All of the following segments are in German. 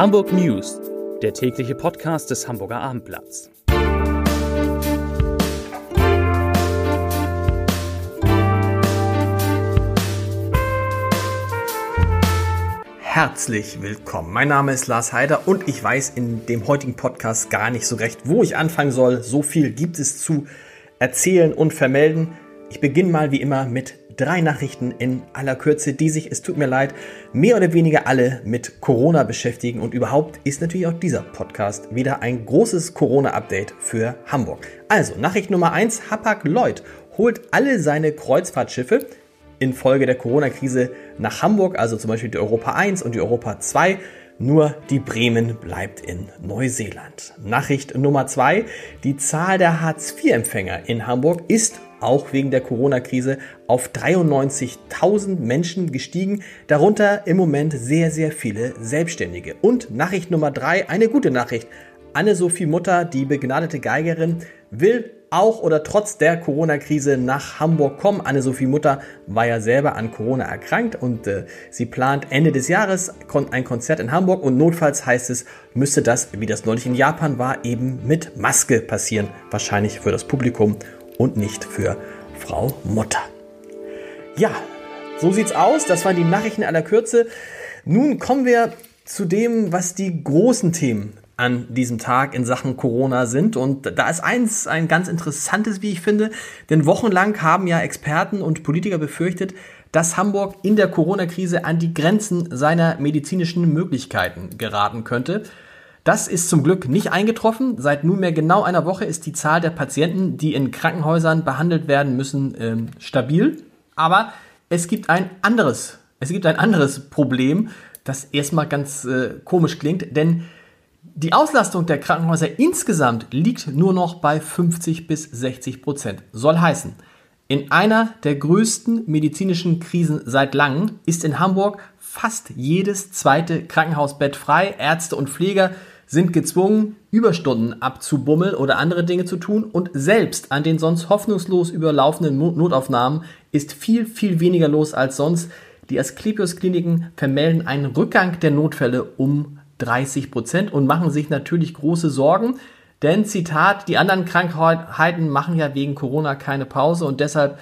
Hamburg News, der tägliche Podcast des Hamburger Abendblatts. Herzlich willkommen. Mein Name ist Lars Heider und ich weiß in dem heutigen Podcast gar nicht so recht, wo ich anfangen soll. So viel gibt es zu erzählen und vermelden. Ich beginne mal wie immer mit drei Nachrichten in aller Kürze, die sich, es tut mir leid, mehr oder weniger alle mit Corona beschäftigen. Und überhaupt ist natürlich auch dieser Podcast wieder ein großes Corona-Update für Hamburg. Also, Nachricht Nummer eins: Hapag-Lloyd holt alle seine Kreuzfahrtschiffe infolge der Corona-Krise nach Hamburg, also zum Beispiel die Europa 1 und die Europa 2. Nur die Bremen bleibt in Neuseeland. Nachricht Nummer zwei: Die Zahl der Hartz-IV-Empfänger in Hamburg ist auch wegen der Corona-Krise auf 93.000 Menschen gestiegen, darunter im Moment sehr, sehr viele Selbstständige. Und Nachricht Nummer drei, eine gute Nachricht. Anne-Sophie Mutter, die begnadete Geigerin, will auch oder trotz der Corona-Krise nach Hamburg kommen. Anne-Sophie Mutter war ja selber an Corona erkrankt und äh, sie plant Ende des Jahres ein Konzert in Hamburg und notfalls heißt es, müsste das, wie das neulich in Japan war, eben mit Maske passieren. Wahrscheinlich für das Publikum und nicht für Frau Mutter. Ja, so sieht's aus. Das waren die Nachrichten aller Kürze. Nun kommen wir zu dem, was die großen Themen an diesem Tag in Sachen Corona sind. Und da ist eins ein ganz interessantes, wie ich finde, denn wochenlang haben ja Experten und Politiker befürchtet, dass Hamburg in der Corona-Krise an die Grenzen seiner medizinischen Möglichkeiten geraten könnte. Das ist zum Glück nicht eingetroffen. Seit nunmehr genau einer Woche ist die Zahl der Patienten, die in Krankenhäusern behandelt werden müssen, ähm, stabil. Aber es gibt ein anderes, es gibt ein anderes Problem, das erstmal ganz äh, komisch klingt, denn die Auslastung der Krankenhäuser insgesamt liegt nur noch bei 50 bis 60 Prozent. Soll heißen, in einer der größten medizinischen Krisen seit langem ist in Hamburg fast jedes zweite Krankenhausbett frei. Ärzte und Pfleger sind gezwungen, Überstunden abzubummeln oder andere Dinge zu tun und selbst an den sonst hoffnungslos überlaufenden Notaufnahmen ist viel, viel weniger los als sonst. Die Asklepios-Kliniken vermelden einen Rückgang der Notfälle um 30 Prozent und machen sich natürlich große Sorgen. Denn, Zitat, die anderen Krankheiten machen ja wegen Corona keine Pause und deshalb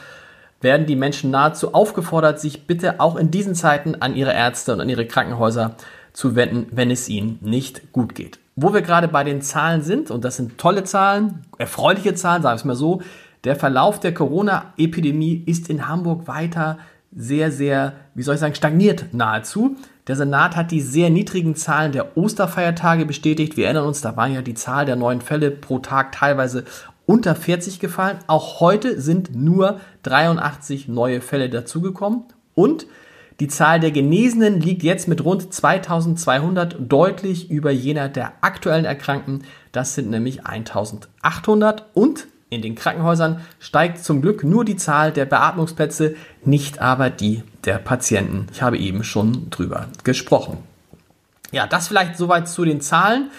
werden die Menschen nahezu aufgefordert, sich bitte auch in diesen Zeiten an ihre Ärzte und an ihre Krankenhäuser zu wenden, wenn es ihnen nicht gut geht. Wo wir gerade bei den Zahlen sind, und das sind tolle Zahlen, erfreuliche Zahlen, sagen wir es mal so, der Verlauf der Corona-Epidemie ist in Hamburg weiter sehr, sehr, wie soll ich sagen, stagniert nahezu. Der Senat hat die sehr niedrigen Zahlen der Osterfeiertage bestätigt. Wir erinnern uns, da waren ja die Zahl der neuen Fälle pro Tag teilweise unter 40 gefallen. Auch heute sind nur 83 neue Fälle dazugekommen. Und die Zahl der Genesenen liegt jetzt mit rund 2200 deutlich über jener der aktuellen Erkrankten. Das sind nämlich 1800 und in den Krankenhäusern steigt zum Glück nur die Zahl der Beatmungsplätze, nicht aber die der Patienten. Ich habe eben schon drüber gesprochen. Ja, das vielleicht soweit zu den Zahlen.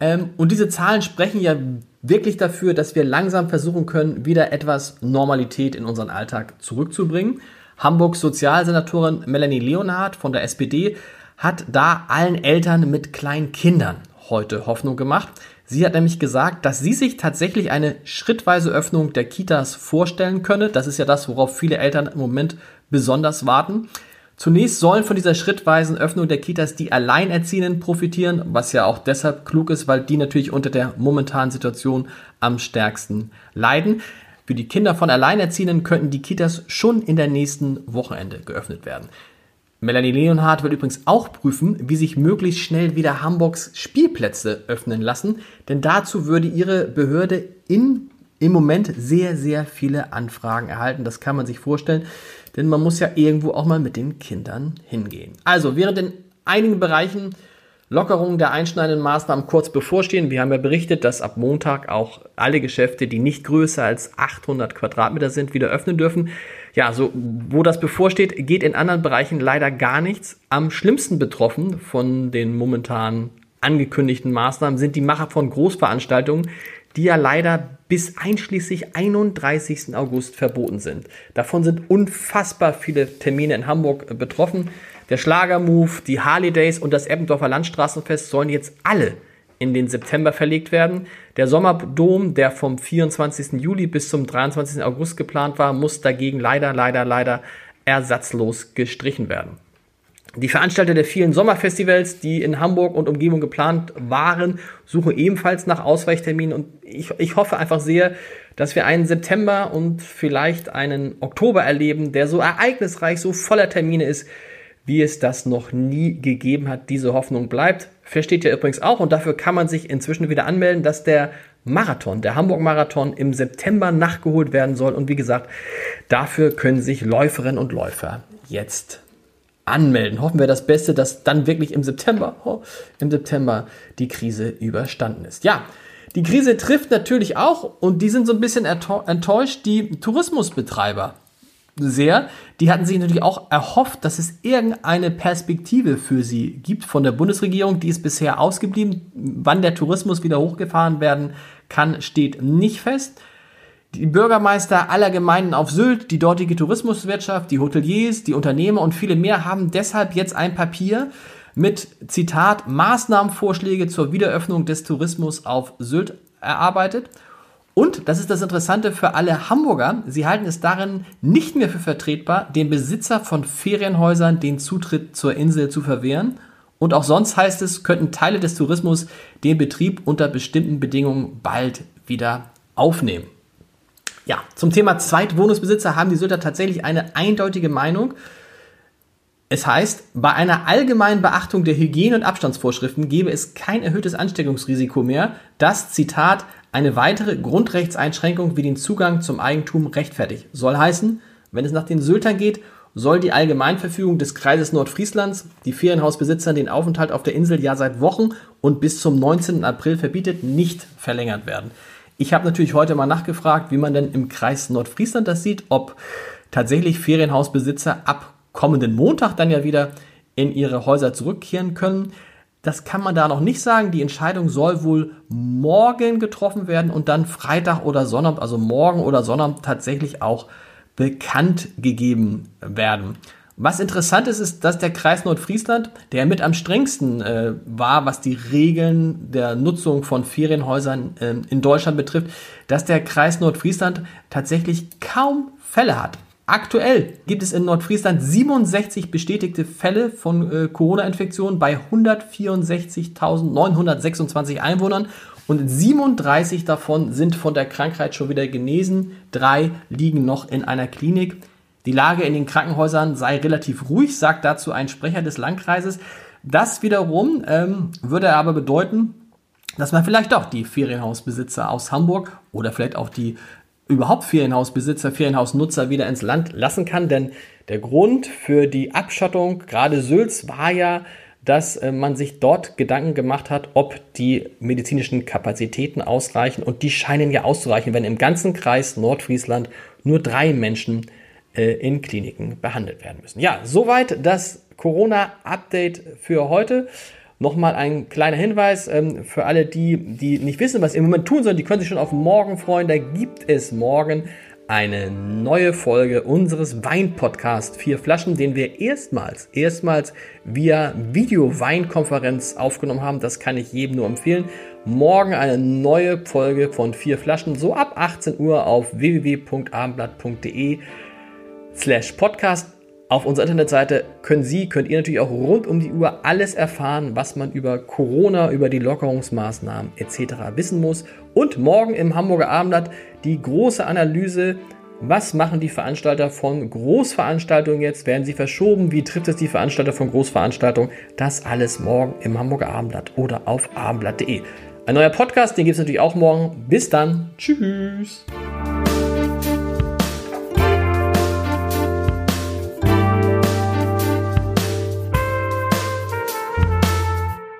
Ähm, und diese Zahlen sprechen ja wirklich dafür, dass wir langsam versuchen können, wieder etwas Normalität in unseren Alltag zurückzubringen. Hamburgs Sozialsenatorin Melanie Leonhardt von der SPD hat da allen Eltern mit kleinen Kindern heute Hoffnung gemacht. Sie hat nämlich gesagt, dass sie sich tatsächlich eine schrittweise Öffnung der Kitas vorstellen könne. Das ist ja das, worauf viele Eltern im Moment besonders warten. Zunächst sollen von dieser schrittweisen Öffnung der Kitas die Alleinerziehenden profitieren, was ja auch deshalb klug ist, weil die natürlich unter der momentanen Situation am stärksten leiden. Für die Kinder von Alleinerziehenden könnten die Kitas schon in der nächsten Wochenende geöffnet werden. Melanie Leonhardt will übrigens auch prüfen, wie sich möglichst schnell wieder Hamburgs Spielplätze öffnen lassen, denn dazu würde ihre Behörde in, im Moment sehr, sehr viele Anfragen erhalten. Das kann man sich vorstellen, denn man muss ja irgendwo auch mal mit den Kindern hingehen. Also, während in einigen Bereichen Lockerungen der einschneidenden Maßnahmen kurz bevorstehen. Wir haben ja berichtet, dass ab Montag auch alle Geschäfte, die nicht größer als 800 Quadratmeter sind, wieder öffnen dürfen. Ja, so, wo das bevorsteht, geht in anderen Bereichen leider gar nichts. Am schlimmsten betroffen von den momentan angekündigten Maßnahmen sind die Macher von Großveranstaltungen, die ja leider bis einschließlich 31. August verboten sind. Davon sind unfassbar viele Termine in Hamburg betroffen. Der Schlagermove, die Harley Days und das Eppendorfer Landstraßenfest sollen jetzt alle in den September verlegt werden. Der Sommerdom, der vom 24. Juli bis zum 23. August geplant war, muss dagegen leider, leider, leider ersatzlos gestrichen werden. Die Veranstalter der vielen Sommerfestivals, die in Hamburg und Umgebung geplant waren, suchen ebenfalls nach Ausweichterminen und ich, ich hoffe einfach sehr, dass wir einen September und vielleicht einen Oktober erleben, der so ereignisreich, so voller Termine ist, wie es das noch nie gegeben hat. Diese Hoffnung bleibt. Versteht ihr übrigens auch und dafür kann man sich inzwischen wieder anmelden, dass der Marathon, der Hamburg-Marathon im September nachgeholt werden soll. Und wie gesagt, dafür können sich Läuferinnen und Läufer jetzt anmelden. Hoffen wir das Beste, dass dann wirklich im September, oh, im September die Krise überstanden ist. Ja, die Krise trifft natürlich auch, und die sind so ein bisschen enttäuscht, die Tourismusbetreiber sehr. Die hatten sich natürlich auch erhofft, dass es irgendeine Perspektive für sie gibt von der Bundesregierung. Die ist bisher ausgeblieben. Wann der Tourismus wieder hochgefahren werden kann, steht nicht fest. Die Bürgermeister aller Gemeinden auf Sylt, die dortige Tourismuswirtschaft, die Hoteliers, die Unternehmer und viele mehr haben deshalb jetzt ein Papier mit Zitat Maßnahmenvorschläge zur Wiederöffnung des Tourismus auf Sylt erarbeitet. Und, das ist das Interessante für alle Hamburger, sie halten es darin nicht mehr für vertretbar, dem Besitzer von Ferienhäusern den Zutritt zur Insel zu verwehren. Und auch sonst heißt es, könnten Teile des Tourismus den Betrieb unter bestimmten Bedingungen bald wieder aufnehmen. Ja, zum Thema Zweitwohnungsbesitzer haben die Sylter tatsächlich eine eindeutige Meinung. Es heißt, bei einer allgemeinen Beachtung der Hygiene- und Abstandsvorschriften gebe es kein erhöhtes Ansteckungsrisiko mehr, das, Zitat, eine weitere Grundrechtseinschränkung wie den Zugang zum Eigentum rechtfertigt. Soll heißen, wenn es nach den Syltern geht, soll die Allgemeinverfügung des Kreises Nordfrieslands die Ferienhausbesitzern den Aufenthalt auf der Insel ja seit Wochen und bis zum 19. April verbietet, nicht verlängert werden. Ich habe natürlich heute mal nachgefragt, wie man denn im Kreis Nordfriesland das sieht, ob tatsächlich Ferienhausbesitzer ab kommenden Montag dann ja wieder in ihre Häuser zurückkehren können. Das kann man da noch nicht sagen. Die Entscheidung soll wohl morgen getroffen werden und dann Freitag oder Sonnabend, also morgen oder Sonnabend tatsächlich auch bekannt gegeben werden. Was interessant ist, ist, dass der Kreis Nordfriesland, der mit am strengsten äh, war, was die Regeln der Nutzung von Ferienhäusern äh, in Deutschland betrifft, dass der Kreis Nordfriesland tatsächlich kaum Fälle hat. Aktuell gibt es in Nordfriesland 67 bestätigte Fälle von äh, Corona-Infektionen bei 164.926 Einwohnern und 37 davon sind von der Krankheit schon wieder genesen. Drei liegen noch in einer Klinik. Die Lage in den Krankenhäusern sei relativ ruhig, sagt dazu ein Sprecher des Landkreises. Das wiederum ähm, würde aber bedeuten, dass man vielleicht doch die Ferienhausbesitzer aus Hamburg oder vielleicht auch die überhaupt Ferienhausbesitzer, Ferienhausnutzer wieder ins Land lassen kann. Denn der Grund für die Abschottung, gerade Sülz, war ja, dass äh, man sich dort Gedanken gemacht hat, ob die medizinischen Kapazitäten ausreichen. Und die scheinen ja auszureichen, wenn im ganzen Kreis Nordfriesland nur drei Menschen äh, in Kliniken behandelt werden müssen. Ja, soweit das Corona-Update für heute. Nochmal ein kleiner Hinweis ähm, für alle die, die nicht wissen, was im Moment tun sollen. Die können sich schon auf morgen freuen. Da gibt es morgen eine neue Folge unseres Wein-Podcasts Vier Flaschen, den wir erstmals, erstmals via Video-Weinkonferenz aufgenommen haben. Das kann ich jedem nur empfehlen. Morgen eine neue Folge von Vier Flaschen, so ab 18 Uhr auf www.abendblatt.de slash podcast. Auf unserer Internetseite können Sie, könnt ihr natürlich auch rund um die Uhr alles erfahren, was man über Corona, über die Lockerungsmaßnahmen etc. wissen muss. Und morgen im Hamburger Abendblatt die große Analyse, was machen die Veranstalter von Großveranstaltungen jetzt? Werden sie verschoben? Wie trifft es die Veranstalter von Großveranstaltungen? Das alles morgen im Hamburger Abendblatt oder auf abendblatt.de. Ein neuer Podcast, den gibt es natürlich auch morgen. Bis dann. Tschüss.